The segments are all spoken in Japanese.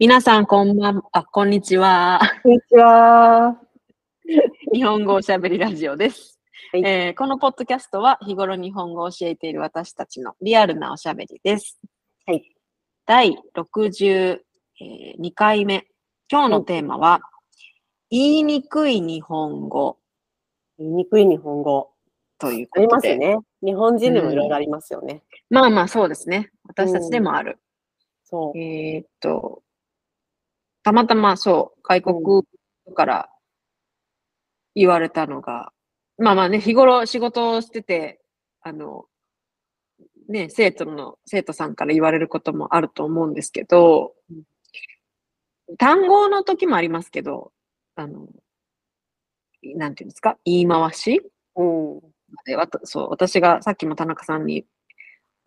皆さん、こんばん、あ、こんにちは。こんにちは。日本語おしゃべりラジオです、はいえーこのポッドキャストは日頃日本語を教えている私たちのリアルなおしゃべりです。はい。第62回目。今日のテーマは、言いにくい日本語言いにくい日本語。というありことで。ますね。日本人でもいろいろありますよね。まあまあそうですね。私たちでもある。そう。えーっと、たまたまそう、外国から言われたのが、まあまあね、日頃仕事をしてて、あの、ね、生徒の、生徒さんから言われることもあると思うんですけど、単語の時もありますけど、あの、なんていうんですか言い回しうん。でわたそう、私がさっきも田中さんに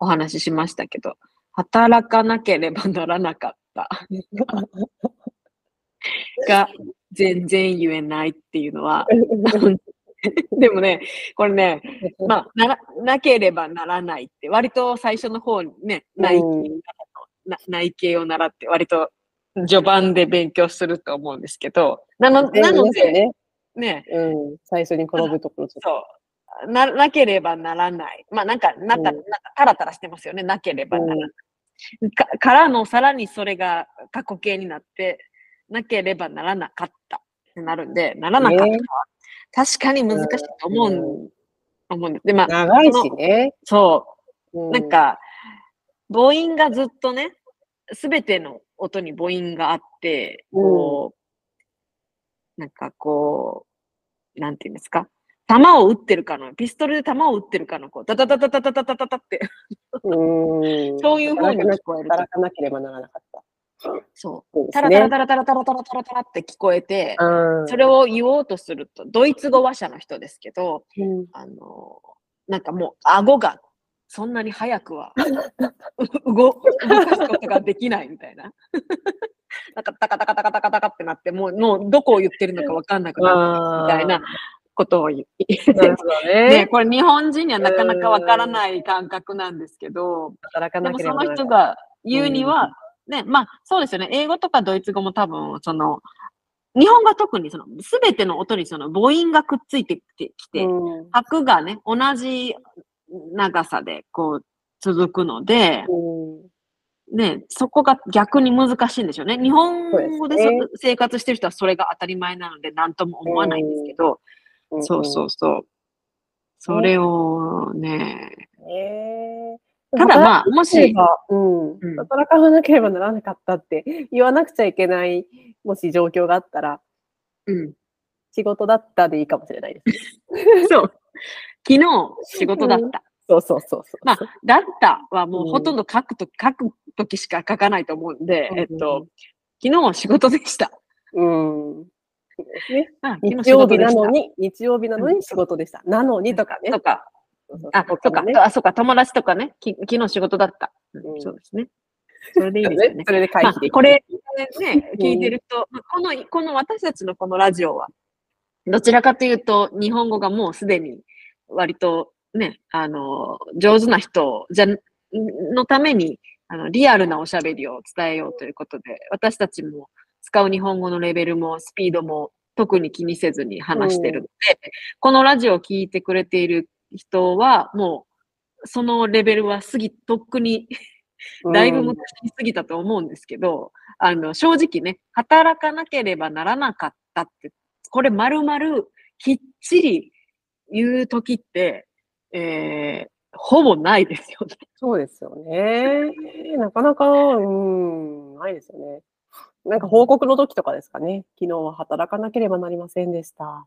お話ししましたけど、働かなければならなかった が全然言えないっていうのは、でもね、これね、まあ、ならなければならないって、割と最初の方にね、内うんな内形を習って、割と序盤で勉強すると思うんですけど、なのなので、ね。ね、うん。最初に転ぶところ。そう。な、なければならない。まあなんか、なんか、うんなんかタラタラしてますよね。なければならない。かからの、さらにそれが過去形になって、なければならなかったってなるんで、ならなかったは、ね確かに難しいと思うん、う思うんです。で、まあ、長いしね。そうう。んなん、か、母音がずっとね、すべての音に母音があって、こう、なんかこう、なんていうんですか、弾を撃ってるかの、ピストルで弾を撃ってるかの、こう、ダダダダダダダダダダって、うん。そういう風に聞こえると働。かなければならなかった。そう。タラタラね。タラタラタラタラタラタラって聞こえて、うんそれを言おうとすると、ドイツ語話者の人ですけど、うんあの、なんかもう、顎がそんなに早くは う動動かすことができないみたいな。なんかタカタカタカタカタカってなって、もう、もうどこを言ってるのかわかんなくなるみたいなことを言って。ね、ね。これ日本人にはなかなかわからない感覚なんですけど、働かでもその。人が言うには、ね、まあそうですよね。英語とかドイツ語も多分、その、日本語は特にその、すべての音にその母音がくっついてきて、うん。拍がね、同じ長さでこう続くので、うん。ね、そこが逆に難しいんでしょうね。日本語でね。生活してる人はそれが当たり前なので何とも思わないんですけど、うん。そうそうそう。それをね、えーただまあもしうんうん働かなければならなかったって言わなくちゃいけない、もし状況があったら、うん。仕事だったでいいかもしれないです。そう。昨日仕事だった。そうそうそうそう。まあ、だったはもううんほとんど書くとき、書くときしか書かないと思うんで、うんえっと、昨日仕事でした。うん。ねあ昨日曜日なの。に、日曜日なのに仕事でした。なのにとかね。とか、あ、そうか、ね。あ、そうか、友達とかね、き昨日仕事だった。うんうんそうですね。それでいいですよね。それで回まあ避できる。これね、聞いてると、まあこの、この私たちのこのラジオは、どちらかというと、日本語がもうすでに割とね、あの、上手な人じゃ、のために、あの、リアルなおしゃべりを伝えようということで、私たちも使う日本語のレベルもスピードも特に気にせずに話してるので、このラジオを聞いてくれている人は、もう、そのレベルは過ぎ、とっくにだいぶ昔に過ぎたと思うんですけど、あの、正直ね、働かなければならなかったって、これ丸々きっちり言うときって、えー、ほぼないですよね。そうですよね。なかなか、うん、ないですよね。なんか報告の時とかですかね。昨日は働かなければなりませんでした。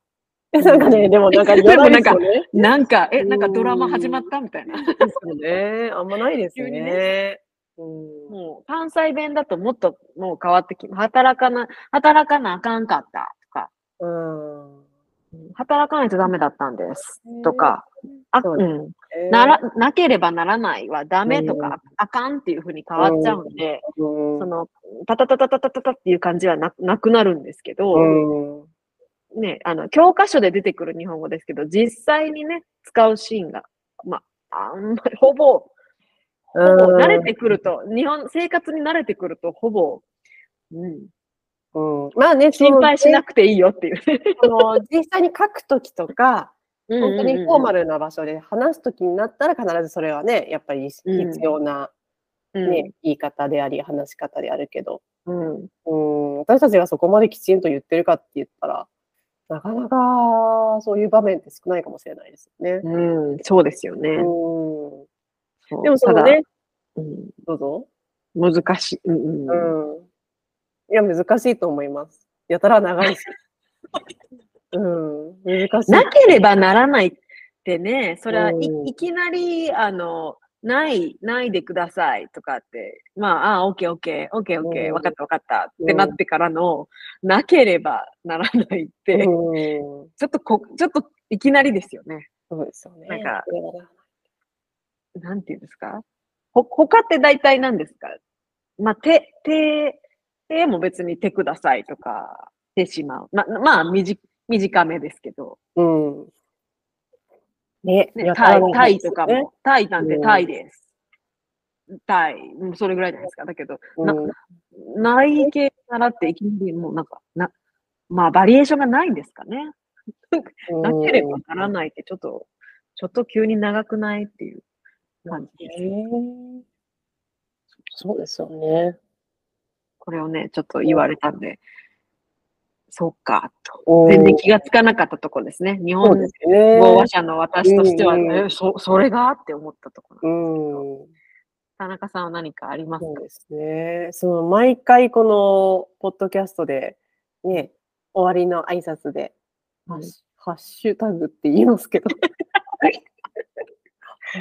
なんかね、でもなんか、ね、でもなんか、なんか、え、なんかドラマ始まったみたいな。そうね。あんまないですね。ねもう、関西弁だともっともう変わってき、働かな、働かなあかんかったとか。うん。働かないとダメだったんです。とか。あ、うん。なら、なければならないはダメとか、あかんっていうふうに変わっちゃうんで、その、たたたたたたたっていう感じはななくなるんですけど、ね、あの、教科書で出てくる日本語ですけど、実際にね、使うシーンが、まあ、あんまり、ほぼ、ほぼ慣れてくると、日本、生活に慣れてくると、ほぼうん。うん。まあね、心配しなくくていいよっていう。その実際に書くときとか、本当にフォーマル。ルな場所で話すときになったら必ずそれはね、やっぱり必要な、ね言い方であり、話し方であるけど、うん。うん、私たちがそこまできちんと言ってるかって言ったら、なかなかそういう場面って少ないかもしれないですよね。うん、そうですよね。うん、でもそのただね、うんどうぞ。難しい。うんうんうん。いや、難しいと思います。やたら長いし。うん、難しい。なければならないってね、それはい,、うんいきなり、あの、ない、ないでくださいとかって、まあ、あ、オッケーオッケー、オッケーオッケー、うんわかったわかったってなってからの、なければならないって、うん、ちょっとこ、ちょっといきなりですよね。そうですよね。なんかななんていうんですか？ほ、他って大体何ですか？まあ、手、手、手も別に手くださいとか、手しまう。ま、まあ、短短めですけど。うん。ね、タイ、タイとかも、タイなんてうんタイです。タイ、うんそれぐらいじゃないですか。だけど、なうんない系習っていきなりもうなんか、な、まあバリエーションがないんですかね。なければならないってちょっと、ちょっと急に長くないっていう感じです。ねそうですよね。これをね、ちょっと言われたんで、そっか、と。うん全然気がつかなかったとこですね。日本。語話者の私としては、うんえ、そ、それが？って思ったところうなんですけど。ん。田中さんは何かありますか？そうですね。その毎回このポッドキャストでね、終わりの挨拶で、ハッシュハッシュタグって言いますけど。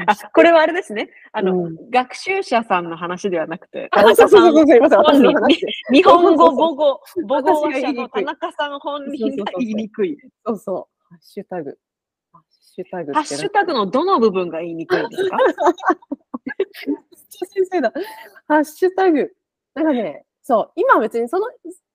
あ、これはあれですね。あの、うん学習者さんの話ではなくて、あ田そうそうそうそう、中さん、すいません。本人私の話で。日本語、母語、母語話者の田中さん本人が言いにくい。そうそう。ハッシュタグ。ハッシュタグハッシュタグのどの部分が言いにくいんですか？先生だ。ハッシュタグ。なんかね、そう、今は別にその、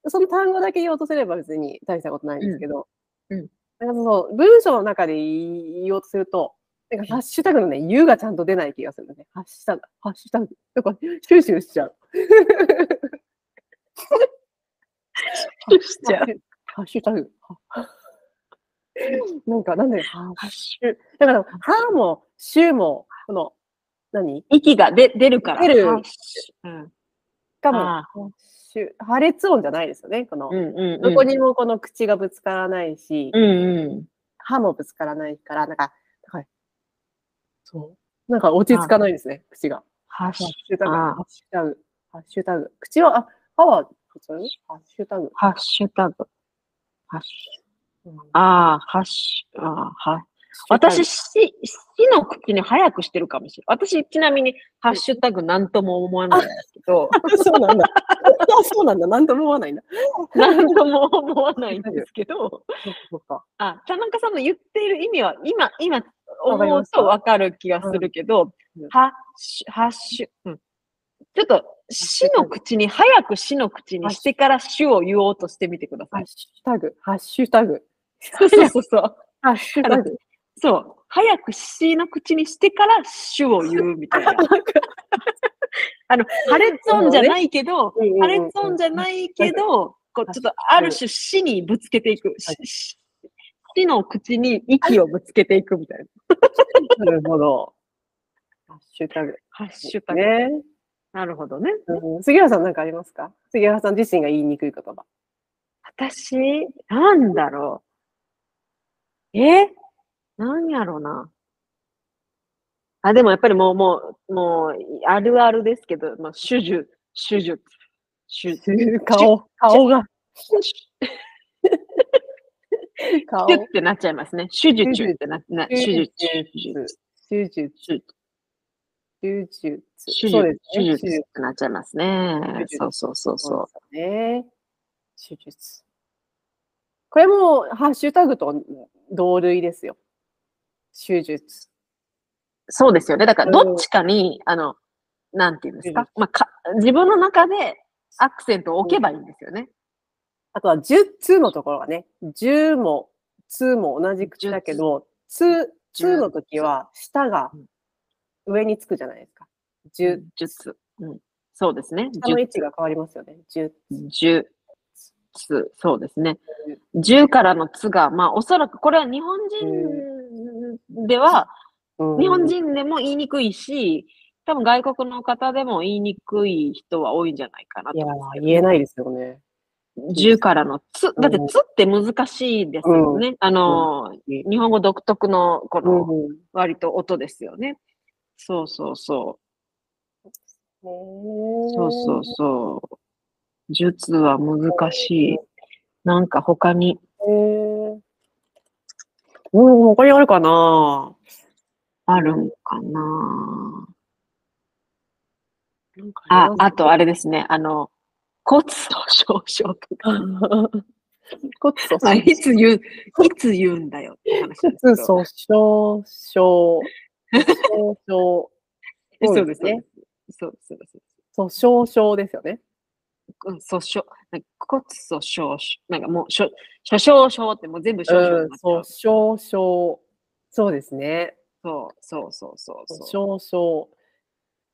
その単語だけ言おうとすれば別に大したことないんですけど、うんうんなんかそう、文章の中で言おうとすると、なんかハッシュタグのね、U がちゃんと出ない気がするね。ハッシュタグ、ハッシュタグ。なんか、シューシューしちゃう。しちゃうハッシュタグ。はなんか、なんで、ハッシュ。だから、ハも、シューも、この、何？息が出出るから。出るうんしかも、あハッシュ破裂音じゃないですよね。この、うんうんうん。どこにもこの口がぶつからないし、うんうん。歯もぶつからないから、なんか、はい。そう。なんか落ち着かないですね、口が。ハッシシュタグ、あハッシュタグ、ハッシュタグ。口は、あ、歯は普通ハッシュタグ。ュ、ハッシュタグ。ハッシュ、うんああ、ハッシュ、ああ、はい。私、し、しの口に早くしてるかもしれない。私、ちなみに、ハッシュタグなんとも思わないんですけど、そうなんだ。あそうなんだ。なんとも思わないんだ。なんとも思わないんですけど。あ、田中さんの言っている意味は、今、今、思うとわかる気がするけど、うんハッシュ、ハッシュ、うん。ちょっと、死の口に、早く死の口にしてから死を言おうとしてみてください。ハッシュタグ、ハッシュタグ。そうそうそう。ハッシュタグ。そう。早く死の口にしてから死を言うみたいな。あの、破裂音じゃないけど、破裂音じゃないけど、こう、ちょっとある種死にぶつけていく。しし死の口に息をぶつけていくみたいな。なるほど。ハッシュタグ。ハッシュタグ。ね。なるほどね。うん杉原さんなんかありますか？杉原さん自身が言いにくい言葉。私、なんだろう。え？なんやろうな。あ、でもやっぱりもう、もう、もう、あるあるですけど、まあ、手術、手術、手術、顔、顔が。顔シュッってなっちゃいますね。手術ってな、な手手術術、手術、手術。手術、手術。手術そうです、手ね。術ってなっちゃいますねそうそうそうそそうね。手術。これもハッシュタグと同類ですよ。手術。う。そうですよね。だから、うんどっちかに、あの、なんていうんです手か。まあ、か、自分の中でアクセントを置けばいいんですよね。あとは、術のところがね、十も、つも同じ口だけど、つ、つの時は、舌が上につくじゃないですか。術。術。うん。そうですね。下の位置が変わりますよね。十十つ、そうですね。十からのつが、まあ、おそらくこれは日本人では、うん日本人でも言いにくいし、多分外国の方でも言いにくい人は多いんじゃないかなといや。言えないですよね。10からのつ、だってうんつって難しいですよね。あの、日本語独特のこのうん割と音ですよね。そうそうそう。そうそうそう。術は難しい。なんか他に、うん、他にあるかな？あるんかな？なんかあ、りあとあれですね。あの、骨粗鬆症とか。骨粗まあ、鬆いつ言う、いつ言うんだよって話骨ど。粗鬆症。粗鬆症。そうですね。そうです。そうです。粗鬆症ですよね。うん、粗鬆、なんか骨粗鬆症、なんかもう、しょ、諸症症ってもう全部症状うんになっ、ちゃう。症。そうですね。そうそうそうそうそう。粗鬆症。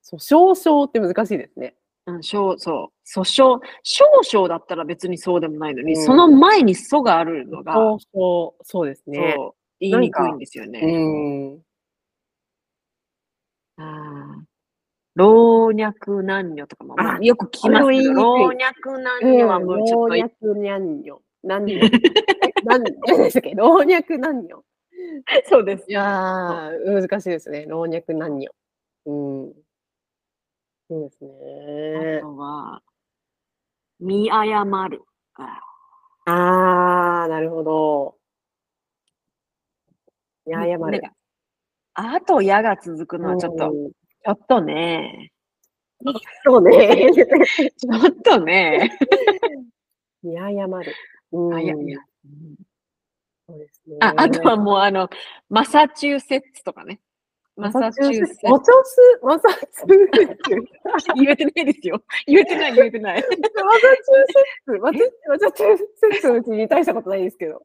粗鬆症って難しいですね。うん、小、そう、訴訟、少々だったら別にそうでもないのに、うんその前に素があるのが、粗鬆、そうですね。そう、言いにくいんですようね。ん。あー老若男女とかも、まあ、あよく聞きますけど、老若男女はもうちょっと、老若男女。何女何何で？したっけ老若男女。そうですい。やー、難しいですね。老若男女。うん。そうですあね。とは、見誤る。ああー、なるほど。いや、謝る。なんかあと、やが続くのはちょっと、うんちょっとね、そうね。ちょっとね、見誤る。うん。あいやいやうんそうですね。ああとはもう、あの、マサチューセッツとかね。マサチューセッツ。マサス、マサチューセッツ。言えてないですよ。言えてない、言えてない。マサチューセッツ。マサマサチューセッツのうちに大したことないですけど。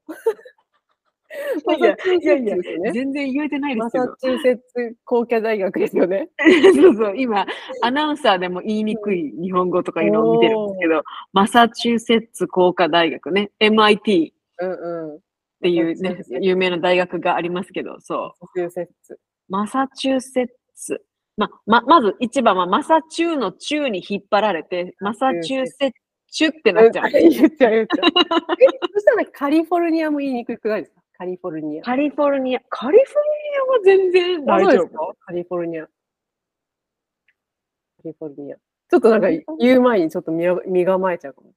マサチューセッツ。全然言えてないでマすけど。サチューセッツ工科大学ですよね。そうそう、今、アナウンサーでも言いにくい日本語とかいうのを見てるんですけど、マサチューセッツ工科大学ね、MIT うんうん。っていうね有名な大学がありますけど、そう。マサチューセッツ。マサチューセッツ。ま、ま、まず一番はマサチューのチューに引っ張られて、マサチューセッチュってなっちゃう。言っちゃう、言っちゃう。え、そしたらカリフォルニアも言いにくくないですか？カリフォルニア。カリフォルニア、カリフォルニアは全然大丈夫。そうですか？カリフォルニア。カリフォルニア。ちょっとなんか言う前にちょっと身構えちゃうかも。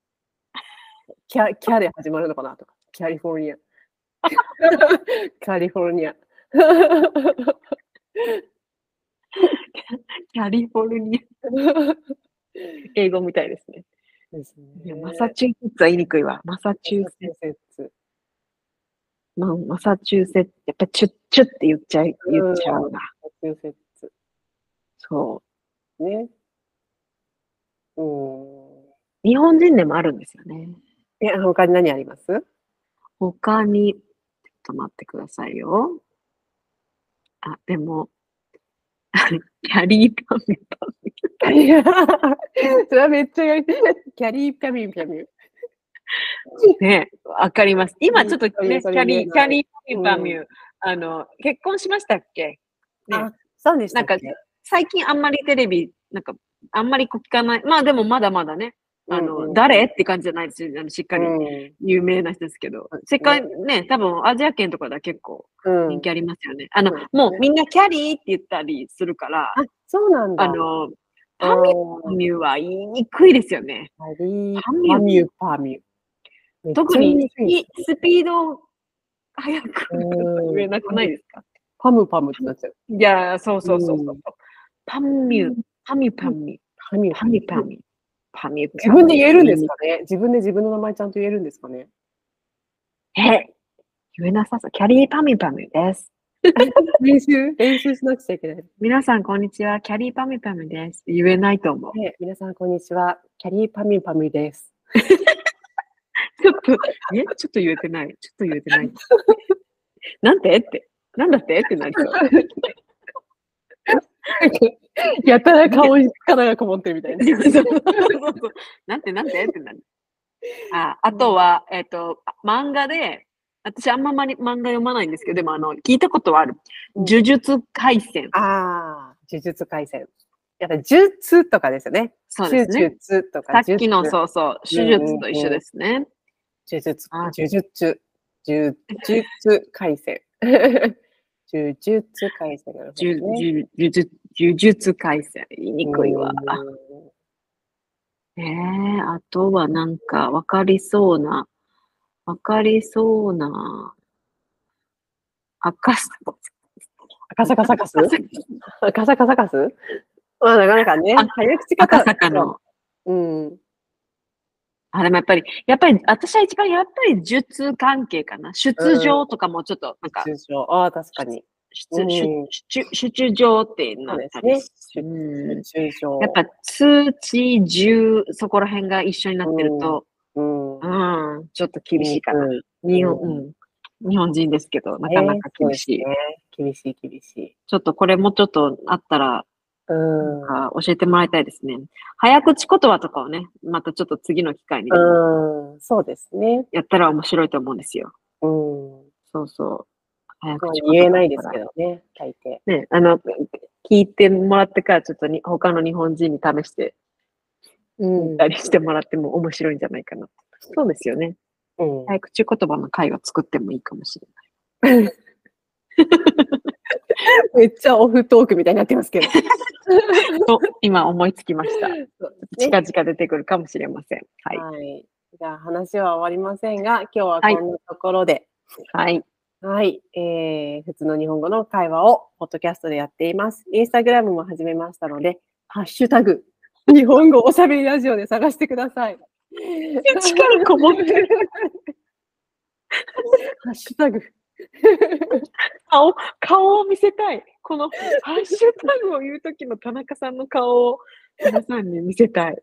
キャキャで始まるのかなとか。キャリフォルニア。カリフォルニア。カリフォルニア。英語みたいですね。ですいやねマサチューセッツは言いにくいわ。マサチューセッツ。まあ、マサチューセッツ、やっぱチュッチュッって言っちゃい、言っちゃうな。マサチューセッツ。そね。うん。う。日本人でもあるんですよね。え、他に何あります？他に、ちょっと待ってくださいよ。あ、でも、キャリーパミュパそれはめっちゃやり。キャリーピャミュピャミ。ね、わかります。今ちょっとね、キャリー、キャリーパミュパミュ、あの、結婚しましたっけ？ねあ、そうでしたなんか最近あんまりテレビ、なんか、あんまり聞かない。まあでもまだまだね、あの、うん。うん誰？って感じじゃないですよ。あのしっかりうん。有名な人ですけど、世界ね、多分アジア圏とかでは結構うん。人気ありますよね。あの、もうみんなキャリーって言ったりするから、あ、そうなんだ。あの、パミュミュは言いにくいですよね。パミュパミュ、パミュ。特にスピード速くうん言えなくないですか？パムパムってなっちゃう。いやー、そうそうそうそう。うん。パミュ、パミュパミ。ュ、パミュ。パミュパミ。ュ、パミュ。自分で言えるんですかね？自分で自分の名前ちゃんと言えるんですかね？え、言えなさそう。キャリーパミュパミュです。練習練習しなくちゃいけない。皆さん、こんにちは。キャリーパミュパミュです。言えないと思う。ね、皆さん、こんにちは。キャリーパミュパミュです。ちょっと、え、ちょっと言えてない。ちょっと言えてない。なんて？って。なんだって？ってなりそう。やたら顔に力がこもってるみたいな。そうそうそうなんてなんてってなる。ああとは、えっ、と、漫画で、私あんままり漫画読まないんですけど、でもあの、聞いたことはある。うん呪術廻戦。ああ、呪術廻戦。やっぱり術とかですよね。そうですね。呪術とか。さっきの術そうそう、手術と一緒ですね。呪術、あ呪術、呪術廻戦。呪術廻戦なるほど呪ね。呪呪術呪術廻戦。言いにくいわ。ええあとはなんかわかりそうな、わかりそうな、赤さ、赤坂サカス？赤坂サカス まあなかなかねあ、早口方。赤坂の。うん。あ、でもやっぱり、やっぱり、私は一番やっぱり術関係かな。出場とかもちょっと、なんか、通常。ああ、確かに。出、うん出、出、出場ってなったりそううん通常。やっぱ、通知、十、そこら辺が一緒になってると、うん。うん、ちょっと厳しいかな。うん日本、ううん。日本人ですけど、なかなか厳しい。ね厳しい、厳しい。ちょっとこれもちょっとあったら、うん。あ教えてもらいたいですね。早口言葉とかをね、またちょっと次の機会にうん、そうですね。やったら面白いと思うんですよ。うん。そうそう。早まあ口言えないですけどね、大抵。ね、あの、聞いてもらってからちょっとに他の日本人に試してうんみたりしてもらっても面白いんじゃないかな。そうですよね。うん。早口言葉の会話作ってもいいかもしれない。めっちゃオフトークみたいになってますけど。と、今思いつきました。そうです近ね々出てくるかもしれません。はい。はい。じゃあ話は終わりませんが、今日ははいこんなところで、はい。はい、えー、普通の日本語の会話をポッドキャストでやっています。インスタグラムも始めましたので、ハッシュタグ、日本語おしゃべりラジオで探してください。力こもってる。ハッシュタグ。顔、顔を見せたい。このハッシュタグを言うときの田中さんの顔を皆さんに見せたい。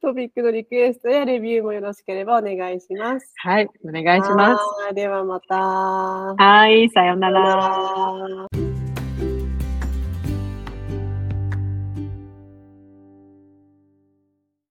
トピックのリクエストやレビューもよろしければお願いします。はい。お願いします。はいではまた。はい。さようなさようら。なら